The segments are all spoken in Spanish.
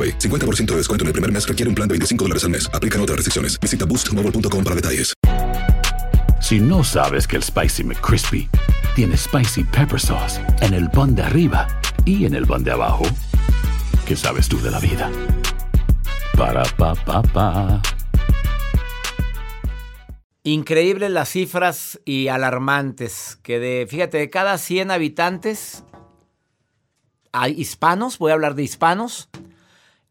AroPay. 50% de descuento en el primer mes requiere un plan de 25 dólares al mes. Aplican otras restricciones. Visita boostmobile.com para detalles. Si no sabes que el Spicy McCrispy tiene Spicy Pepper Sauce en el pan de arriba y en el pan de abajo, ¿qué sabes tú de la vida? Para, pa, pa, pa. Increíbles las cifras y alarmantes que de, fíjate, de cada 100 habitantes hay hispanos, voy a hablar de hispanos,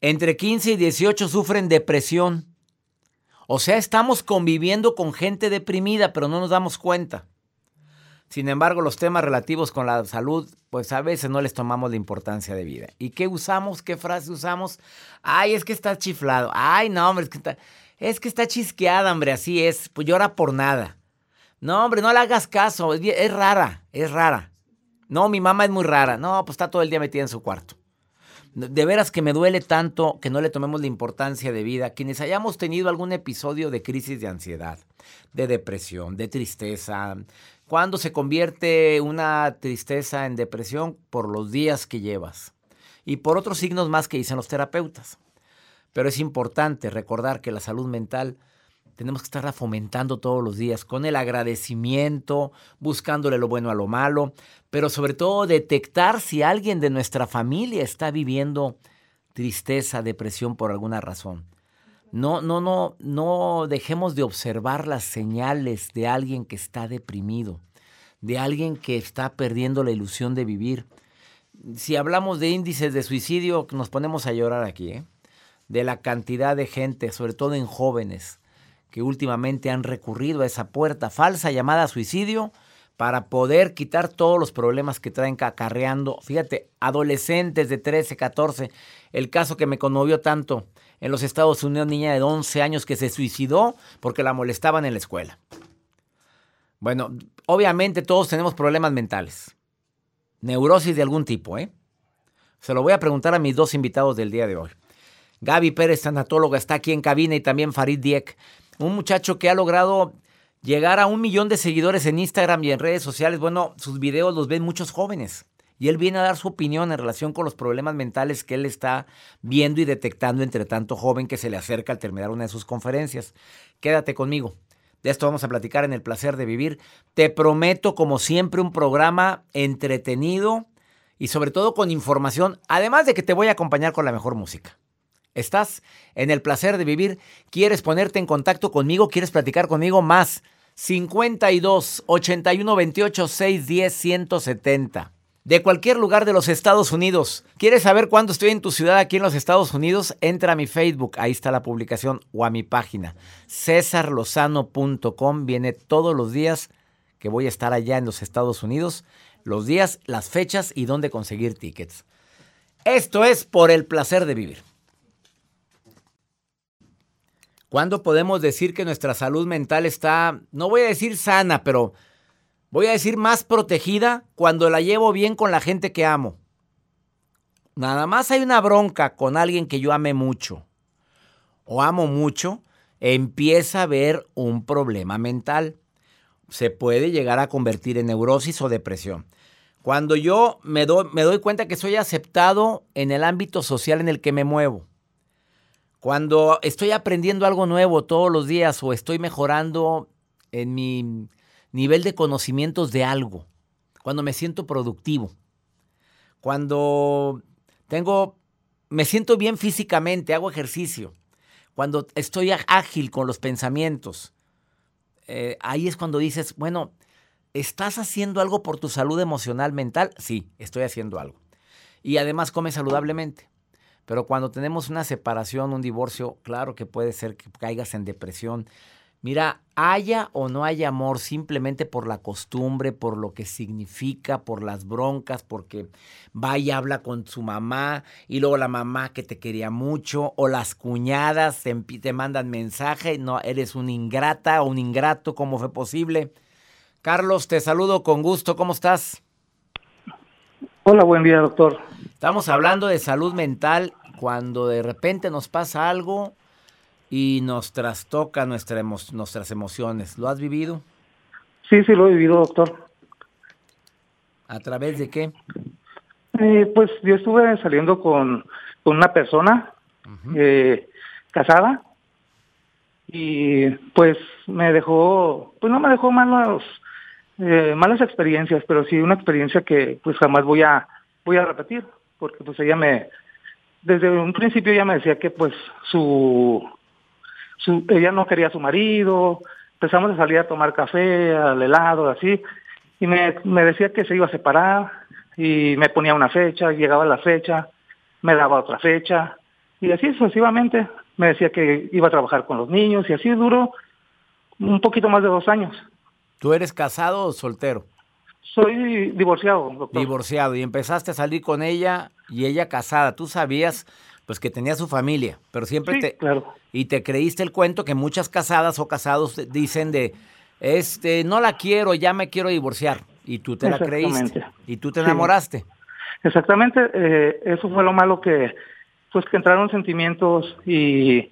entre 15 y 18 sufren depresión. O sea, estamos conviviendo con gente deprimida, pero no nos damos cuenta. Sin embargo, los temas relativos con la salud, pues a veces no les tomamos la importancia de vida. ¿Y qué usamos? ¿Qué frase usamos? Ay, es que está chiflado. Ay, no, hombre, es que está, es que está chisqueada, hombre, así es. Pues llora por nada. No, hombre, no le hagas caso. Es, es rara, es rara. No, mi mamá es muy rara. No, pues está todo el día metida en su cuarto. De veras que me duele tanto que no le tomemos la importancia de vida. Quienes hayamos tenido algún episodio de crisis de ansiedad, de depresión, de tristeza. Cuando se convierte una tristeza en depresión? Por los días que llevas. Y por otros signos más que dicen los terapeutas. Pero es importante recordar que la salud mental tenemos que estarla fomentando todos los días con el agradecimiento, buscándole lo bueno a lo malo, pero sobre todo detectar si alguien de nuestra familia está viviendo tristeza, depresión por alguna razón. No, no, no, no dejemos de observar las señales de alguien que está deprimido, de alguien que está perdiendo la ilusión de vivir. Si hablamos de índices de suicidio, nos ponemos a llorar aquí, ¿eh? de la cantidad de gente, sobre todo en jóvenes, que últimamente han recurrido a esa puerta falsa llamada suicidio para poder quitar todos los problemas que traen acarreando. Fíjate, adolescentes de 13, 14, el caso que me conmovió tanto en los Estados Unidos, niña de 11 años que se suicidó porque la molestaban en la escuela. Bueno, obviamente todos tenemos problemas mentales, neurosis de algún tipo, ¿eh? Se lo voy a preguntar a mis dos invitados del día de hoy. Gaby Pérez, tanatóloga, está aquí en cabina y también Farid Diek, un muchacho que ha logrado llegar a un millón de seguidores en Instagram y en redes sociales. Bueno, sus videos los ven muchos jóvenes. Y él viene a dar su opinión en relación con los problemas mentales que él está viendo y detectando entre tanto joven que se le acerca al terminar una de sus conferencias. Quédate conmigo. De esto vamos a platicar en el placer de vivir. Te prometo, como siempre, un programa entretenido y sobre todo con información, además de que te voy a acompañar con la mejor música. ¿Estás en el placer de vivir? ¿Quieres ponerte en contacto conmigo? ¿Quieres platicar conmigo más? 52 81 28 610 170. De cualquier lugar de los Estados Unidos. ¿Quieres saber cuándo estoy en tu ciudad aquí en los Estados Unidos? Entra a mi Facebook, ahí está la publicación, o a mi página, cesarlozano.com. Viene todos los días que voy a estar allá en los Estados Unidos, los días, las fechas y dónde conseguir tickets. Esto es por el placer de vivir. ¿Cuándo podemos decir que nuestra salud mental está, no voy a decir sana, pero voy a decir más protegida cuando la llevo bien con la gente que amo? Nada más hay una bronca con alguien que yo ame mucho o amo mucho, empieza a haber un problema mental. Se puede llegar a convertir en neurosis o depresión. Cuando yo me doy, me doy cuenta que soy aceptado en el ámbito social en el que me muevo. Cuando estoy aprendiendo algo nuevo todos los días o estoy mejorando en mi nivel de conocimientos de algo. Cuando me siento productivo. Cuando tengo, me siento bien físicamente, hago ejercicio. Cuando estoy ágil con los pensamientos. Eh, ahí es cuando dices, bueno, ¿estás haciendo algo por tu salud emocional, mental? Sí, estoy haciendo algo. Y además come saludablemente. Pero cuando tenemos una separación, un divorcio, claro que puede ser que caigas en depresión, Mira, haya o no haya amor simplemente por la costumbre, por lo que significa, por las broncas, porque va y habla con su mamá y luego la mamá que te quería mucho o las cuñadas te, te mandan mensaje, no, eres un ingrata o un ingrato, ¿cómo fue posible? Carlos, te saludo con gusto, ¿cómo estás? Hola, buen día, doctor. Estamos hablando de salud mental cuando de repente nos pasa algo y nos trastoca nuestra nuestras emociones. ¿Lo has vivido? Sí, sí, lo he vivido, doctor. ¿A través de qué? Eh, pues yo estuve saliendo con, una persona eh, casada y pues me dejó, pues no me dejó malos, eh, malas experiencias, pero sí una experiencia que pues jamás voy a, voy a repetir, porque pues ella me, desde un principio ya me decía que pues su, ella no quería a su marido, empezamos a salir a tomar café, al helado, así, y me decía que se iba a separar, y me ponía una fecha, llegaba la fecha, me daba otra fecha, y así sucesivamente me decía que iba a trabajar con los niños, y así duró un poquito más de dos años. ¿Tú eres casado o soltero? Soy divorciado, doctor. Divorciado, y empezaste a salir con ella y ella casada. ¿Tú sabías pues que tenía su familia, pero siempre te claro. y te creíste el cuento que muchas casadas o casados dicen de este no la quiero, ya me quiero divorciar y tú te la creíste y tú te enamoraste. Exactamente, eh, eso fue lo malo que pues que entraron sentimientos y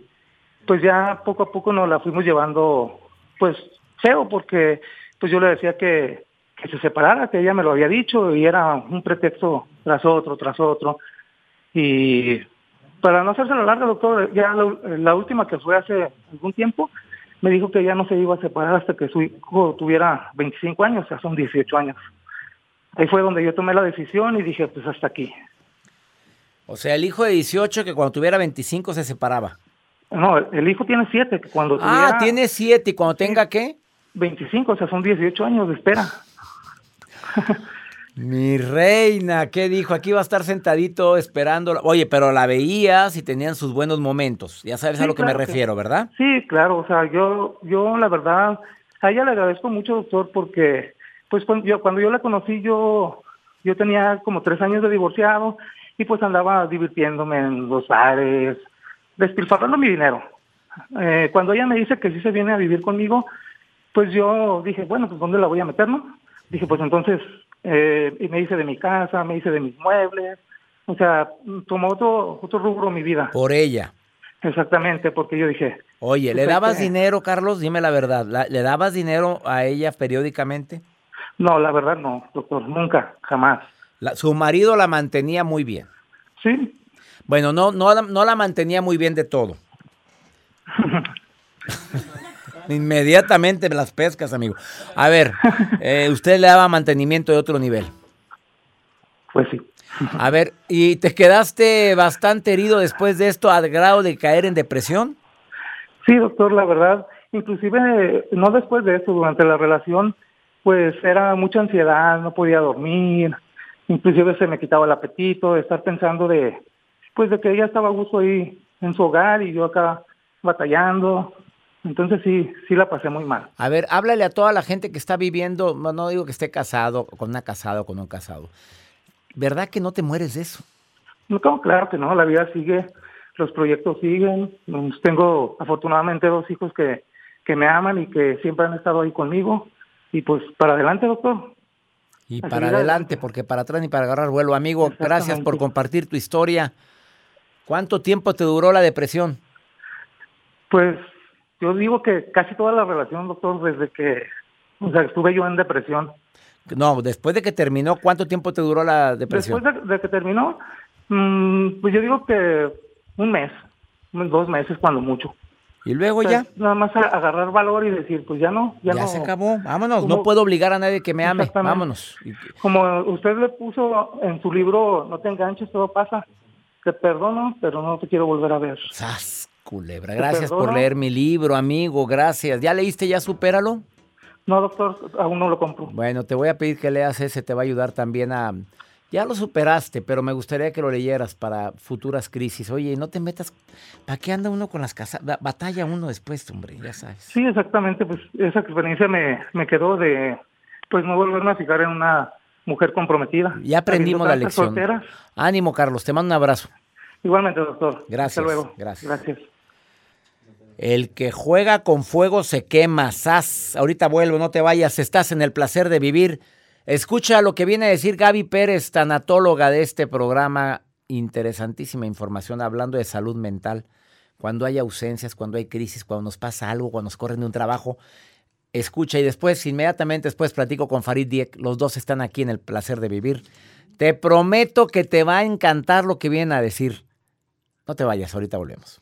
pues ya poco a poco nos la fuimos llevando pues feo porque pues yo le decía que, que se separara, que ella me lo había dicho y era un pretexto tras otro, tras otro y para no hacerse la larga, doctor, ya la, última que fue hace algún tiempo, me dijo que ya no se iba a separar hasta que su hijo tuviera 25 años, o sea, son 18 años. Ahí fue donde yo tomé la decisión y dije, pues hasta aquí. O sea, el hijo de 18 que cuando tuviera 25 se separaba. No, el hijo tiene 7, que cuando ah, tuviera... Ah, tiene 7 y cuando tenga qué? 25, o sea, son 18 años de espera. Mi reina, ¿qué dijo? Aquí va a estar sentadito esperando. Oye, pero la veías y tenían sus buenos momentos. Ya sabes a lo que me refiero, ¿verdad? Sí, claro. O sea, yo, yo la verdad, a ella le agradezco mucho, doctor, porque pues cuando yo, cuando yo la conocí, yo, yo tenía como tres años de divorciado y pues andaba divirtiéndome en los bares, despilfarrando mi dinero. Eh, cuando ella me dice que sí se viene a vivir conmigo, pues yo dije, bueno, pues ¿dónde la voy a meter, no? Dije, pues entonces eh, y me hice de mi casa, me hice de mis muebles, o sea, tomó otro, otro rubro mi vida. Por ella. Exactamente, porque yo dije... Oye, ¿le pues, dabas dinero, Carlos? Dime la verdad, ¿le dabas dinero a ella periódicamente? No, la verdad no, doctor, nunca, jamás. su marido la mantenía muy bien. Sí. Bueno, no, no, no la mantenía muy bien de todo. Inmediatamente las pescas, amigo. A ver, eh, usted le daba mantenimiento de otro nivel. Pues sí. A ver, ¿y te quedaste bastante herido después de esto al grado de caer en depresión? Sí, doctor, la verdad, inclusive no después de eso, durante la relación, pues era mucha ansiedad, no podía dormir, inclusive se me quitaba el apetito, de estar pensando de, pues de que ella estaba a gusto ahí en su hogar y yo acá batallando, entonces sí, sí la pasé muy mal. A ver, háblale a toda la gente que está viviendo, no, digo que esté casado, con una casada o con un casado. ¿Verdad que no te mueres de eso? No, claro que no, la vida sigue, los proyectos siguen. Tengo afortunadamente dos hijos que, que me aman y que siempre han estado ahí conmigo. Y pues para adelante, doctor. Y para adelante, porque para atrás ni para agarrar vuelo. Amigo, gracias por compartir tu historia. ¿Cuánto tiempo te duró la depresión? Pues yo digo que casi toda la relación, doctor, desde que o sea, estuve yo en depresión. No, después de que terminó, ¿cuánto tiempo te duró la depresión? Después de, de que terminó, mm, pues yo digo que un mes, dos meses cuando mucho. Y luego O sea, ya, Nada más agarrar valor y decir, pues ya no, ya, ya, no. se acabó. Vámonos, Como- no puedo obligar a nadie que me ame. Vámonos. Como usted le puso en su libro, no te enganches, todo pasa. Te perdono, pero no te quiero volver a ver. ¡Sas, culebra! Gracias por leer mi libro, amigo. Gracias. ¿Ya leíste ya Supéralo? No, doctor, aún no lo compro. Bueno, te voy a pedir que leas ese, te va a ayudar también a... Ya lo superaste, pero me gustaría que lo leyeras para futuras crisis. Oye, no te metas... ¿Para qué anda uno con las casas? Ba- Batalla uno después, hombre, ya sabes. Sí, exactamente, pues esa experiencia me, me quedó de, pues no volverme a fijar en una mujer comprometida. Ya aprendimos la lección. solteras. Ánimo, Carlos, te mando un abrazo. Igualmente, doctor. Gracias, Hasta luego. gracias. Gracias. El que juega con fuego se quema. Sas. Ahorita vuelvo, no te vayas. Estás en el placer de vivir. Escucha lo que viene a decir Gaby Pérez, tanatóloga de este programa. Interesantísima información hablando de salud mental. Cuando hay ausencias, cuando hay crisis, cuando nos pasa algo, cuando nos corren de un trabajo. Escucha y después, inmediatamente después, platico con Farid Diek. Los dos están aquí en el placer de vivir. Te prometo que te va a encantar lo que viene a decir. No te vayas, ahorita volvemos.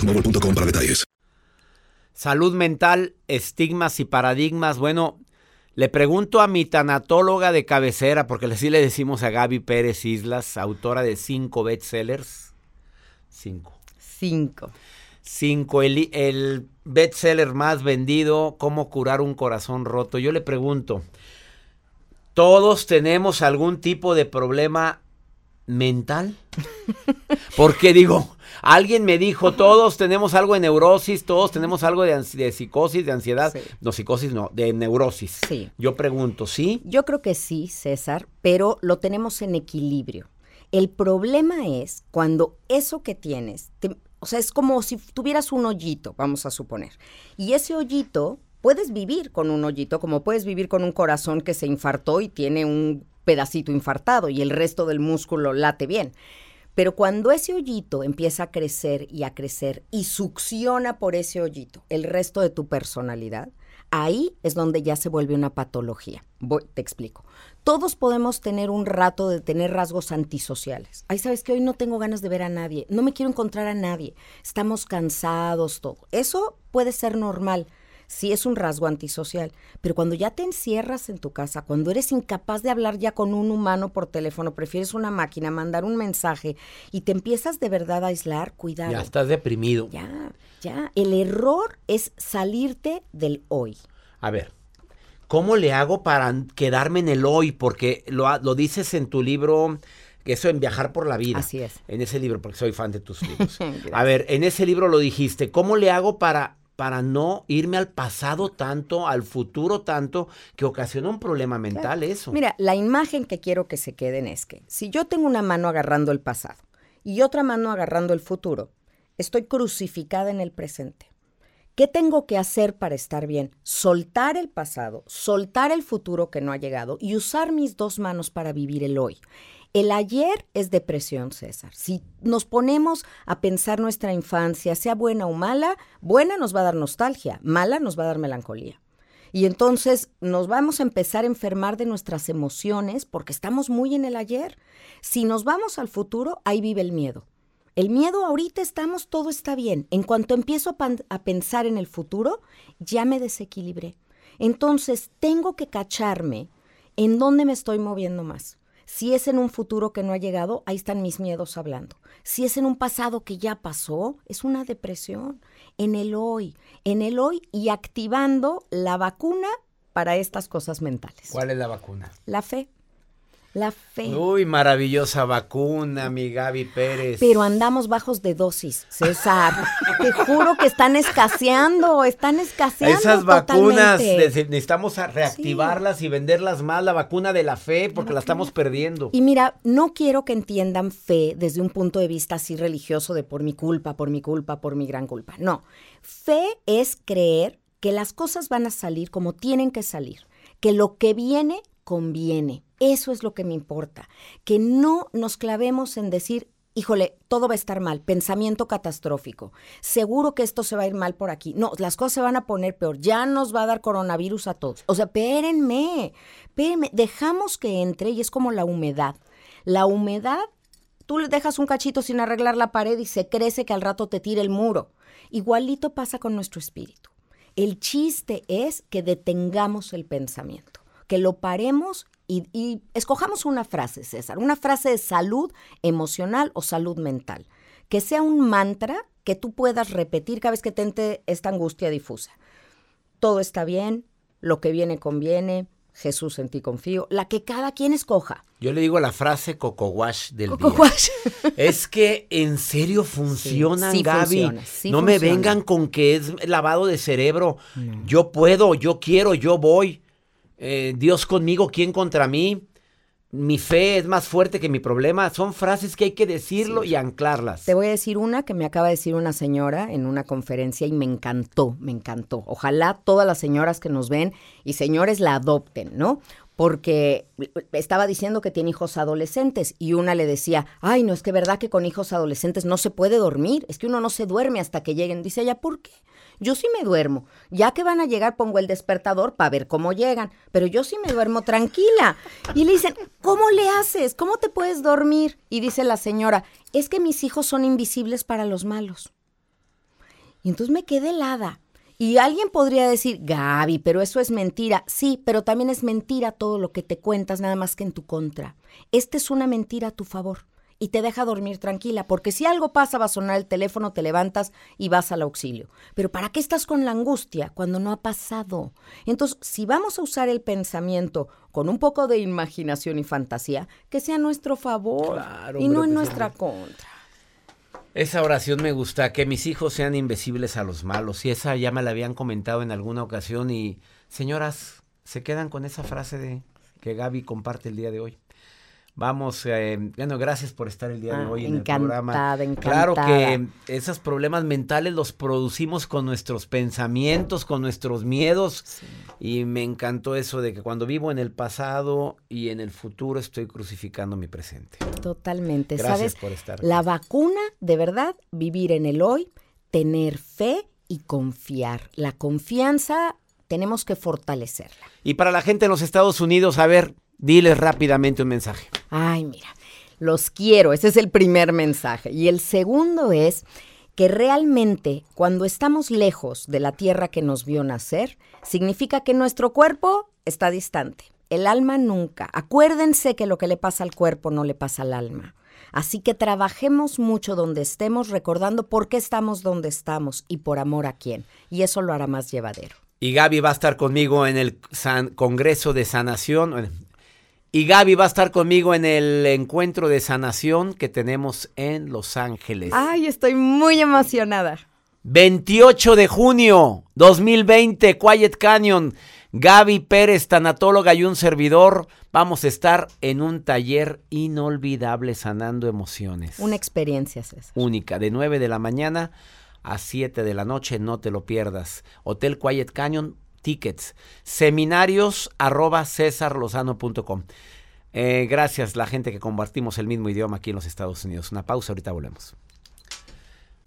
boostmobile.com para detalles. Salud mental, estigmas y paradigmas. Bueno, le pregunto a mi tanatóloga de cabecera, porque así le decimos a Gaby Pérez Islas, autora de cinco bestsellers. Cinco. Cinco. Cinco, el, el bestseller más vendido, Cómo curar un corazón roto. Yo le pregunto, ¿todos tenemos algún tipo de problema mental? Porque digo, alguien me dijo, todos tenemos algo de neurosis, todos tenemos algo de, de psicosis, de ansiedad. Sí. No, psicosis no, de neurosis. Sí. Yo pregunto, ¿sí? Yo creo que sí, César, pero lo tenemos en equilibrio. El problema es cuando eso que tienes, te- o sea, es como si tuvieras un hoyito, vamos a suponer. Y ese hoyito, puedes vivir con un hoyito, como puedes vivir con un corazón que se infartó y tiene un pedacito infartado y el resto del músculo late bien. Pero cuando ese hoyito empieza a crecer y a crecer y succiona por ese hoyito el resto de tu personalidad, ahí es donde ya se vuelve una patología. Voy, te explico. Todos podemos tener un rato de tener rasgos antisociales. Ay, sabes que hoy no tengo ganas de ver a nadie, no me quiero encontrar a nadie, estamos cansados, todo. Eso puede ser normal. Sí es un rasgo antisocial, pero cuando ya te encierras en tu casa, cuando eres incapaz de hablar ya con un humano por teléfono, prefieres una máquina, mandar un mensaje y te empiezas de verdad a aislar, cuidado. Ya estás deprimido. Ya, ya. El error es salirte del hoy. A ver, ¿cómo le hago para quedarme en el hoy? Porque lo, lo dices en tu libro, que eso en viajar por la vida. Así es. En ese libro, porque soy fan de tus libros. A ver, en ese libro lo dijiste, ¿cómo le hago para, para no irme al pasado tanto, al futuro tanto, que ocasiona un problema mental eso? Mira, la imagen que quiero que se queden es que si yo tengo una mano agarrando el pasado y otra mano agarrando el futuro, estoy crucificada en el presente. ¿Qué tengo que hacer para estar bien? Soltar el pasado, soltar el futuro que no ha llegado y usar mis dos manos para vivir el hoy. El ayer es depresión, César. Si nos ponemos a pensar nuestra infancia, sea buena o mala, buena nos va a dar nostalgia, mala nos va a dar melancolía. Y entonces nos vamos a empezar a enfermar de nuestras emociones porque estamos muy en el ayer. Si nos vamos al futuro, ahí vive el miedo. El miedo ahorita estamos, todo está bien. En cuanto empiezo a, pensar en el futuro, ya me desequilibré. Entonces tengo que cacharme en dónde me estoy moviendo más. Si es en un futuro que no ha llegado, ahí están mis miedos hablando. Si es en un pasado que ya pasó, es una depresión. En el hoy, en el hoy y activando la vacuna para estas cosas mentales. ¿Cuál es la vacuna? La fe. La fe. Uy, maravillosa vacuna, mi Gaby Pérez. Pero andamos bajos de dosis, César. Te juro que están escaseando, están escaseando. Esas vacunas necesitamos reactivarlas sí. y venderlas más, la vacuna de la fe, porque la, la estamos perdiendo. Y mira, no quiero que entiendan fe desde un punto de vista así religioso de por mi culpa, por mi culpa, por mi gran culpa. No, fe es creer que las cosas van a salir como tienen que salir, que lo que viene conviene. Eso es lo que me importa, que no nos clavemos en decir, híjole, todo va a estar mal, pensamiento catastrófico, seguro que esto se va a ir mal por aquí. No, las cosas se van a poner peor, ya nos va a dar coronavirus a todos. O sea, espérenme, espérenme, dejamos que entre y es como la humedad. La humedad, tú le dejas un cachito sin arreglar la pared y se crece que al rato te tire el muro. Igualito pasa con nuestro espíritu. El chiste es que detengamos el pensamiento, que lo paremos y, y, escojamos una frase, César, una frase de salud emocional o salud mental, que sea un mantra que tú puedas repetir cada vez que te entre esta angustia difusa. Todo está bien, lo que viene conviene, Jesús en ti confío, la que cada quien escoja. Yo le digo la frase coco wash del Coco día. wash. Es que en serio funcionan, Sí, sí Gaby. funciona, sí no me vengan con que es lavado de cerebro. Yo puedo, yo quiero, yo voy. Eh, Dios conmigo, ¿quién contra mí? Mi fe es más fuerte que mi problema. Son frases que hay que decirlo y anclarlas. Te voy a decir una que me acaba de decir una señora en una conferencia y me encantó, me encantó. Ojalá todas las señoras que nos ven y señores la adopten, ¿no? Porque estaba diciendo que tiene hijos adolescentes y una le decía, ay, no, es que verdad que con hijos adolescentes no se puede dormir, es que uno no se duerme hasta que lleguen. Dice ella, ¿por qué? Yo sí me duermo. Ya que van a llegar, pongo el despertador para ver cómo llegan. Pero yo sí me duermo tranquila. Y le dicen, ¿cómo le haces? ¿Cómo te puedes dormir? Y dice la señora, es que mis hijos son invisibles para los malos. Y entonces me quedé helada. Y alguien podría decir, Gaby, pero eso es mentira. Sí, pero también es mentira todo lo que te cuentas, nada más que en tu contra. Esta es una mentira a tu favor y te deja dormir tranquila, porque si algo pasa va a sonar el teléfono, te levantas y vas al auxilio. Pero ¿para qué estás con la angustia cuando no ha pasado? Entonces, si vamos a usar el pensamiento con un poco de imaginación y fantasía, que sea a nuestro favor Claro, y no en pues, nuestra contra. Esa oración me gusta, que mis hijos sean invisibles a los malos. Y esa ya me la habían comentado en alguna ocasión. Y señoras, se quedan con esa frase de que Gaby comparte el día de hoy. Vamos, eh, bueno, gracias por estar el día de Ah, hoy en el encantada, programa. Claro encantada. que esos problemas mentales los producimos con nuestros pensamientos, con nuestros miedos. Y me encantó eso de que cuando vivo en el pasado y en el futuro estoy crucificando mi presente. Totalmente. Gracias ¿Sabes? por estar. La vacuna, de verdad, vivir en el hoy, tener fe y confiar. La confianza tenemos que fortalecerla. Y para la gente en los Estados Unidos, a ver, diles rápidamente un mensaje. Ay, mira, los quiero. Ese es el primer mensaje. Y el segundo es que realmente cuando estamos lejos de la tierra que nos vio nacer, significa que nuestro cuerpo está distante. El alma nunca. Acuérdense que lo que le pasa al cuerpo no le pasa al alma. Así que trabajemos mucho donde estemos, recordando por qué estamos donde estamos y por amor a quién. Y eso lo hará más llevadero. Y Gaby va a estar conmigo en el Congreso de Sanación. Y Gaby va a estar conmigo en el encuentro de sanación que tenemos en Los Ángeles. Ay, estoy muy emocionada. 28 de junio 2020, Quiet Canyon. Gaby Pérez, tanatóloga y un servidor, vamos a estar en un taller inolvidable sanando emociones. Una experiencia, César. Única, de 9 de la mañana a 7 de la noche, no te lo pierdas. Hotel Quiet Canyon, tickets. Seminarios arroba cesarlozano.com. Eh, gracias la gente que compartimos el mismo idioma aquí en los Estados Unidos. Una pausa, ahorita volvemos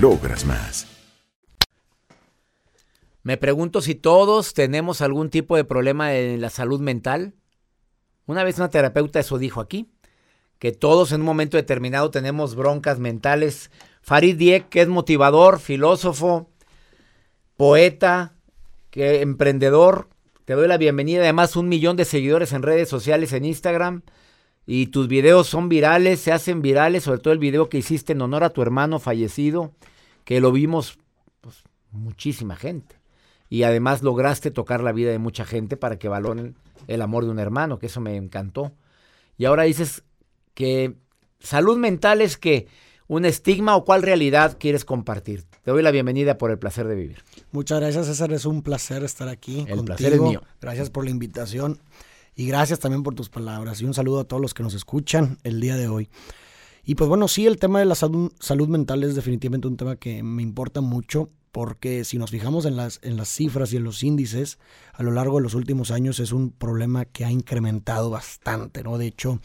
logras más. Me pregunto si todos tenemos algún tipo de problema en la salud mental. Una vez una terapeuta eso dijo aquí, que todos en un momento determinado tenemos broncas mentales. Farid Diek, que es motivador, filósofo, poeta, que emprendedor, te doy la bienvenida. Además, un millón de seguidores en redes sociales, en Instagram. Y tus videos son virales, se hacen virales, sobre todo el video que hiciste en honor a tu hermano fallecido, que lo vimos pues, muchísima gente. Y además lograste tocar la vida de mucha gente para que valoren el amor de un hermano, que eso me encantó. Y ahora dices que salud mental es que un estigma o cuál realidad quieres compartir. Te doy la bienvenida por el placer de vivir. Muchas gracias, César. Es un placer estar aquí. El placer es mío. Gracias por la invitación. Y gracias también por tus palabras. Y un saludo a todos los que nos escuchan el día de hoy. Y pues bueno, sí, el tema de la salud, mental es definitivamente un tema que me importa mucho porque si nos fijamos en las, en las cifras y en los índices, a lo largo de los últimos años es un problema que ha incrementado bastante, ¿no? De hecho,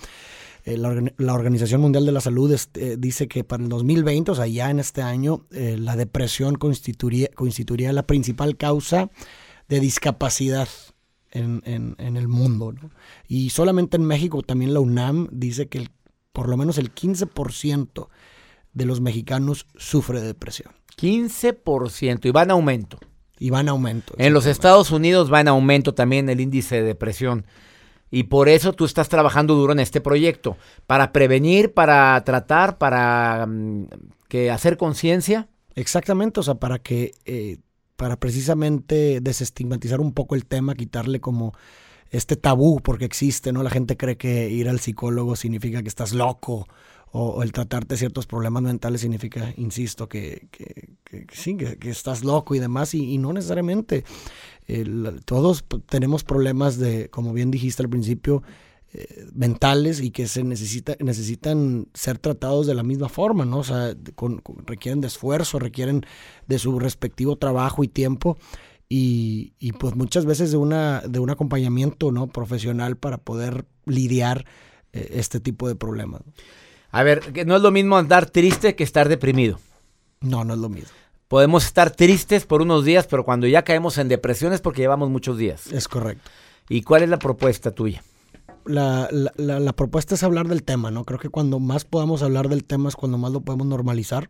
eh, la, Organización Mundial de la Salud este, dice que para el 2020, o sea, ya en este año, eh, la depresión constituiría, constituiría la principal causa de discapacidad en, el mundo. Y solamente en México también la UNAM dice que por lo menos el 15% de los mexicanos sufre de depresión. 15% y va en aumento. Y va en aumento. En los Estados Unidos va en aumento también el índice de depresión. Y por eso tú estás trabajando duro en este proyecto, para prevenir, para tratar, para mm, que hacer conciencia. Exactamente, o sea, para que eh, para precisamente desestigmatizar un poco el tema, quitarle como este tabú porque existe, ¿no? La gente cree que ir al psicólogo significa que estás loco o, el tratarte ciertos problemas mentales significa, insisto, que, sí, que, estás loco y demás y, no necesariamente. todos tenemos problemas de, como bien dijiste al principio, eh, mentales y que se necesita, necesitan ser tratados de la misma forma, ¿no? O sea, requieren de esfuerzo, requieren de su respectivo trabajo y tiempo y, y, pues muchas veces de, una, de un acompañamiento, ¿no? Profesional para poder lidiar eh, este tipo de problemas. A ver, que no es lo mismo andar triste que estar deprimido. No, no es lo mismo. Podemos estar tristes por unos días, pero cuando ya caemos en depresión es porque llevamos muchos días. Es correcto. ¿Y cuál es la propuesta tuya? La, la, la, propuesta es hablar del tema, ¿no? Creo que cuando más podamos hablar del tema es cuando más lo podemos normalizar,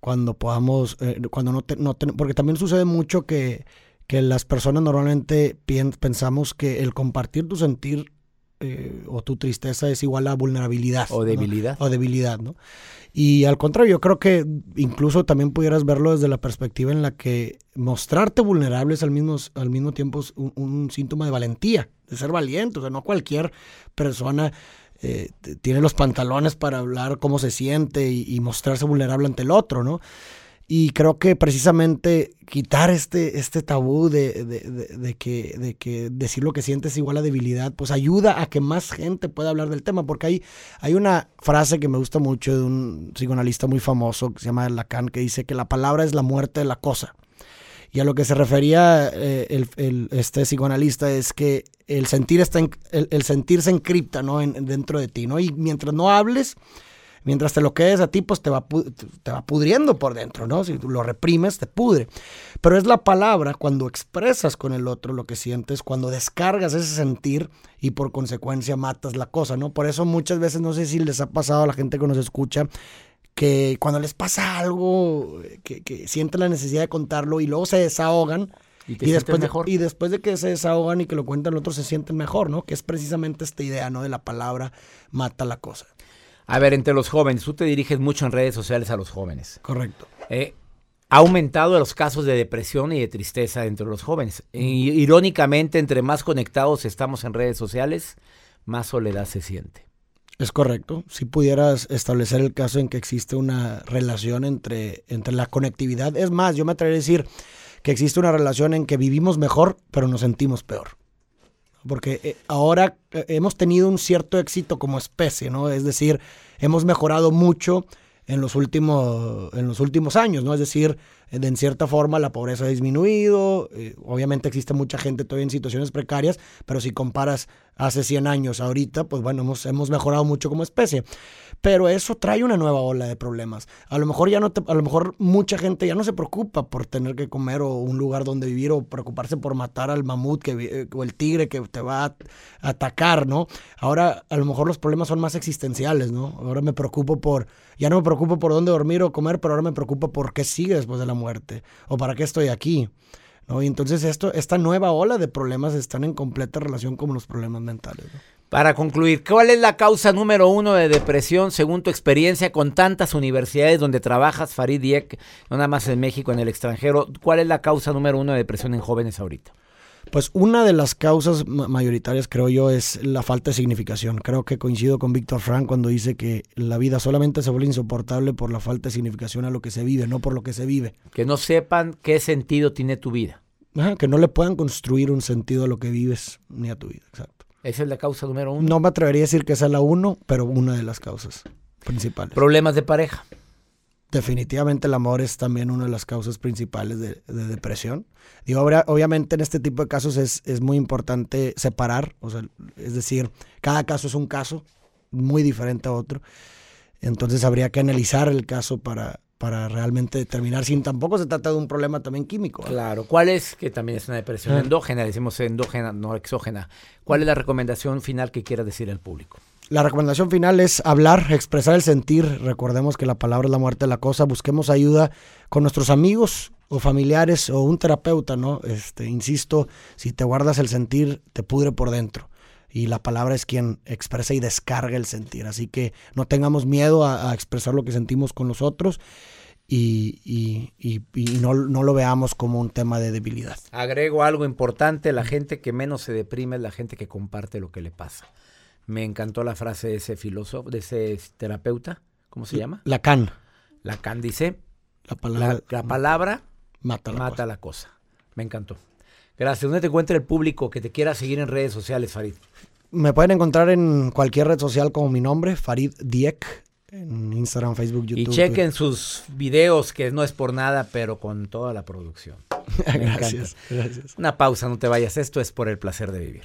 cuando podamos, eh, cuando no, no porque también sucede mucho que, que las personas normalmente pensamos que el compartir tu sentir eh, o tu tristeza es igual a vulnerabilidad. O debilidad. O debilidad, ¿no? Y al contrario, yo creo que incluso también pudieras verlo desde la perspectiva en la que mostrarte vulnerable es al mismo, al mismo tiempo un, síntoma de valentía, de ser valiente. O sea, no cualquier persona eh, tiene los pantalones para hablar cómo se siente y, mostrarse vulnerable ante el otro, ¿no? Y creo que precisamente quitar este, este tabú de, de, que, de que decir lo que sientes es igual a debilidad, pues ayuda a que más gente pueda hablar del tema. Porque hay, hay una frase que me gusta mucho de un psicoanalista muy famoso que se llama Lacan, que dice que la palabra es la muerte de la cosa. Y a lo que se refería eh, el, este psicoanalista es que el sentir, está el, se encripta ¿no? En, dentro de ti, ¿no? Y mientras no hables, Mientras te lo quedes a ti, pues te va, te va pudriendo por dentro, ¿no? Si lo reprimes, te pudre. Pero es la palabra cuando expresas con el otro lo que sientes, cuando descargas ese sentir y por consecuencia matas la cosa, ¿no? Por eso muchas veces, no sé si les ha pasado a la gente que nos escucha, que cuando les pasa algo, que, que sienten la necesidad de contarlo y luego se desahogan, y, después de, y, después de, que se desahogan y que lo cuentan el otro se sienten mejor, ¿no? Que es precisamente esta idea, ¿no? De la palabra mata la cosa. A ver, entre los jóvenes, tú te diriges mucho en redes sociales a los jóvenes. Correcto. Eh, ha aumentado los casos de depresión y de tristeza entre los jóvenes. irónicamente, entre más conectados estamos en redes sociales, más soledad se siente. Es correcto. Si pudieras establecer el caso en que existe una relación entre, entre la conectividad. Es más, yo me atrevería a decir que existe una relación en que vivimos mejor, pero nos sentimos peor porque eh, ahora eh, hemos tenido un cierto éxito como especie, ¿no? Es decir, hemos mejorado mucho en los últimos, en los últimos años, ¿no? Es decir, en cierta forma la pobreza ha disminuido, eh, obviamente existe mucha gente todavía en situaciones precarias, pero si comparas hace 100 años ahorita, pues bueno, hemos, hemos mejorado mucho como especie. Pero eso trae una nueva ola de problemas. A lo mejor ya no a lo mejor mucha gente ya no se preocupa por tener que comer o un lugar donde vivir o preocuparse por matar al mamut que, eh, o el tigre que te va a atacar, ¿no? Ahora a lo mejor los problemas son más existenciales, ¿no? Ahora me preocupo por, ya no me preocupo por dónde dormir o comer, pero ahora me preocupo por qué sigue después de la muerte o para qué estoy aquí. ¿no? Y entonces esto, esta nueva ola de problemas están en completa relación con los problemas mentales. Para concluir, ¿cuál es la causa número uno de depresión según tu experiencia con tantas universidades donde trabajas, Farid Diek, no nada más en México, en el extranjero? ¿Cuál es la causa número uno de depresión en jóvenes ahorita? Pues una de las causas mayoritarias, creo yo, es la falta de significación. Creo que coincido con Víctor Frank cuando dice que la vida solamente se vuelve insoportable por la falta de significación a lo que se vive, no por lo que se vive. Que no sepan qué sentido tiene tu vida. que no le puedan construir un sentido a lo que vives ni a tu vida, exacto. Esa es la causa número uno. No me atrevería a decir que sea la uno, pero una de las causas principales. Problemas de pareja. Definitivamente el amor es también una de las causas principales de, depresión. Digo, obviamente en este tipo de casos es, es, muy importante separar, o sea, es decir, cada caso es un caso muy diferente a otro. Entonces habría que analizar el caso para, para realmente determinar si tampoco se trata de un problema también químico. Claro, ¿cuál es, que también es una depresión endógena, decimos endógena, no exógena, cuál es la recomendación final que quiera decir al público? La recomendación final es hablar, expresar el sentir. Recordemos que la palabra es la muerte de la cosa. Busquemos ayuda con nuestros amigos o familiares o un terapeuta, ¿no? Este, insisto, si te guardas el sentir, te pudre por dentro. Y la palabra es quien expresa y descarga el sentir. Así que no tengamos miedo a, expresar lo que sentimos con los otros y, y, no, no, lo veamos como un tema de debilidad. Agrego algo importante, la gente que menos se deprime es la gente que comparte lo que le pasa. Me encantó la frase de ese filósofo, de ese terapeuta. ¿Cómo se llama? Lacan. Lacan dice, la palabra, la, palabra mata, la, cosa. la cosa. Me encantó. Gracias. ¿Dónde te encuentra el público que te quiera seguir en redes sociales, Farid? Me pueden encontrar en cualquier red social como mi nombre, Farid Diek, en Instagram, Facebook, YouTube. Y chequen sus videos, que no es por nada, pero con toda la producción. gracias, gracias. Una pausa, no te vayas. Esto es por el placer de vivir.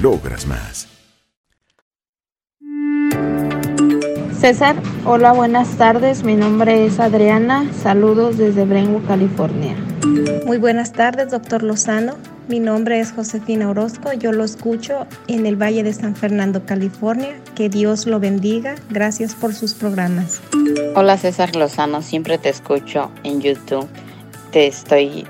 logras más. César, hola, buenas tardes. Mi nombre es Adriana. Saludos desde Brentwood, California. Muy buenas tardes, doctor Lozano. Mi nombre es Josefina Orozco. Yo lo escucho en el Valle de San Fernando, California. Que Dios lo bendiga. Gracias por sus programas. Hola, César Lozano. Siempre te escucho en YouTube. Te estoy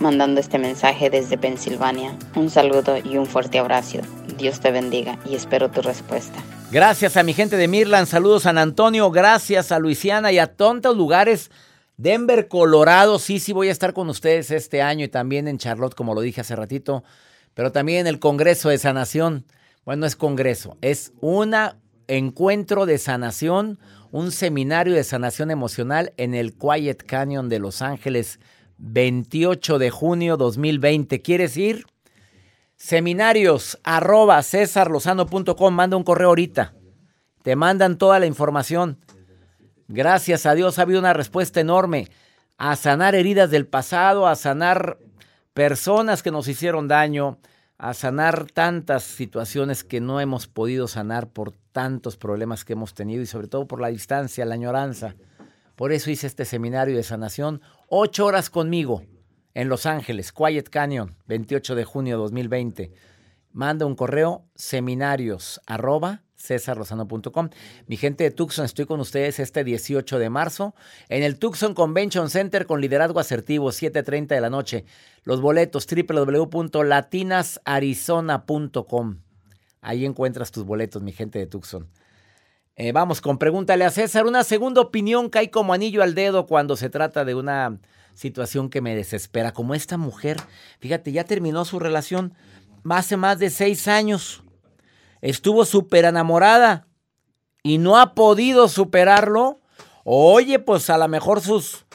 mandando este mensaje desde Pensilvania. Un saludo y un fuerte abrazo. Dios te bendiga y espero tu respuesta. Gracias a mi gente de Mirland, saludos San Antonio, gracias a Luisiana y a tantos lugares. Denver, Colorado, sí, sí voy a estar con ustedes este año y también en Charlotte, como lo dije hace ratito, pero también en el Congreso de Sanación. Bueno, no es Congreso, es un encuentro de sanación, un seminario de sanación emocional en el Quiet Canyon de Los Ángeles, 28 de junio 2020. ¿Quieres ir? Seminarios arroba cesarlozano.com. Manda un correo ahorita. Te mandan toda la información. Gracias a Dios ha habido una respuesta enorme a sanar heridas del pasado, a sanar personas que nos hicieron daño, a sanar tantas situaciones que no hemos podido sanar por tantos problemas que hemos tenido y sobre todo por la distancia, la añoranza. Por eso hice este seminario de sanación, ocho horas conmigo en Los Ángeles, Quiet Canyon, 28 de junio de 2020. Manda un correo seminarios arroba cesarlozano.com. Mi gente de Tucson, estoy con ustedes este 18 de marzo en el Tucson Convention Center con liderazgo asertivo, 7.30 de la noche. Los boletos www.latinasarizona.com. Ahí encuentras tus boletos, mi gente de Tucson. Eh, vamos con pregúntale a César. Una segunda opinión cae como anillo al dedo cuando se trata de una situación que me desespera. Como esta mujer, fíjate, ya terminó su relación hace más de seis años. Estuvo súper enamorada y no ha podido superarlo. Oye, pues a lo mejor sus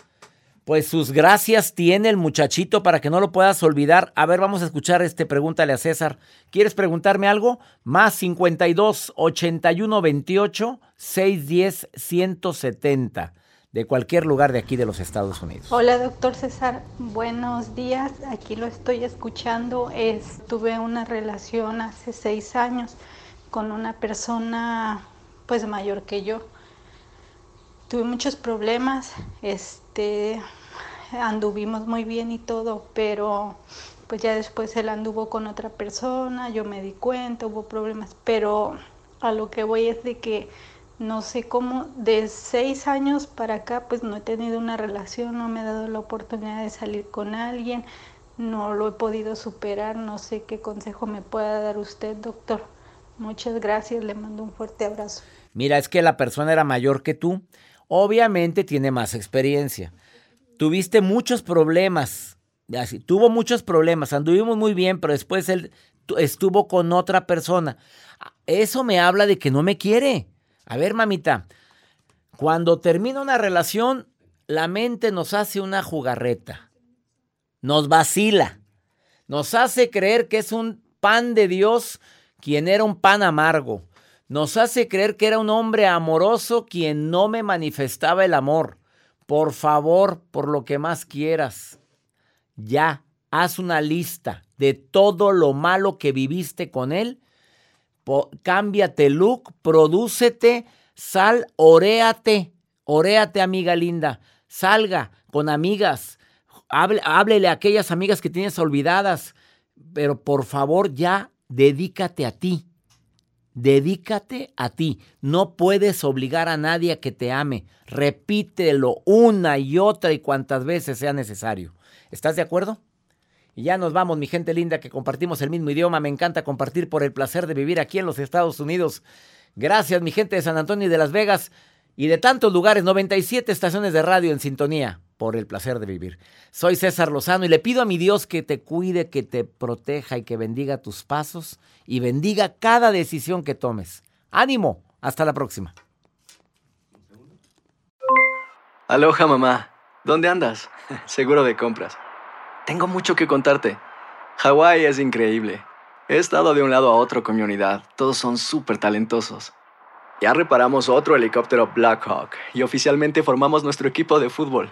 pues sus gracias tiene el muchachito para que no lo puedas olvidar. A ver, vamos a escuchar este pregúntale a César. ¿Quieres preguntarme algo? Más 52 81 28 610 170 de cualquier lugar de aquí de los Estados Unidos. Hola, doctor César. Buenos días. Aquí lo estoy escuchando. Es, tuve una relación hace seis años con una persona pues mayor que yo. Tuve muchos problemas. Este, anduvimos muy bien y todo, pero pues ya después él anduvo con otra persona, yo me di cuenta, hubo problemas, pero a lo que voy es de que no sé cómo, de seis años para acá pues no he tenido una relación, no me he dado la oportunidad de salir con alguien, no lo he podido superar. No sé qué consejo me pueda dar usted, doctor. Muchas gracias, le mando un fuerte abrazo. Mira, es que la persona era mayor que tú. Obviamente tiene más experiencia. Tuviste muchos problemas. Así, tuvo muchos problemas. Anduvimos muy bien, pero después él estuvo con otra persona. Eso me habla de que no me quiere. A ver, mamita, cuando termina una relación, la mente nos hace una jugarreta. Nos vacila. Nos hace creer que es un pan de Dios quien era un pan amargo. Nos hace creer que era un hombre amoroso quien no me manifestaba el amor. Por favor, por lo que más quieras, ya haz una lista de todo lo malo que viviste con él. cámbiate look, prodúcete, sal, oréate, oréate, amiga linda. Salga con amigas, háblele a aquellas amigas que tienes olvidadas, pero por favor ya dedícate a ti. Dedícate a ti. No puedes obligar a nadie a que te ame. Repítelo una y otra y cuantas veces sea necesario. ¿Estás de acuerdo? Y ya nos vamos, mi gente linda, que compartimos el mismo idioma. Me encanta compartir por el placer de vivir aquí en los Estados Unidos. Gracias, mi gente de San Antonio y de Las Vegas y de tantos lugares. 97 estaciones de radio en sintonía por el placer de vivir. Soy César Lozano y le pido a mi Dios que te cuide, que te proteja y que bendiga tus pasos y bendiga cada decisión que tomes. Ánimo, hasta la próxima. Aloha mamá, ¿dónde andas? Seguro de compras. Tengo mucho que contarte. Hawái es increíble. He estado de un lado a otro con mi unidad. Todos son súper talentosos. Ya reparamos otro helicóptero Blackhawk y oficialmente formamos nuestro equipo de fútbol.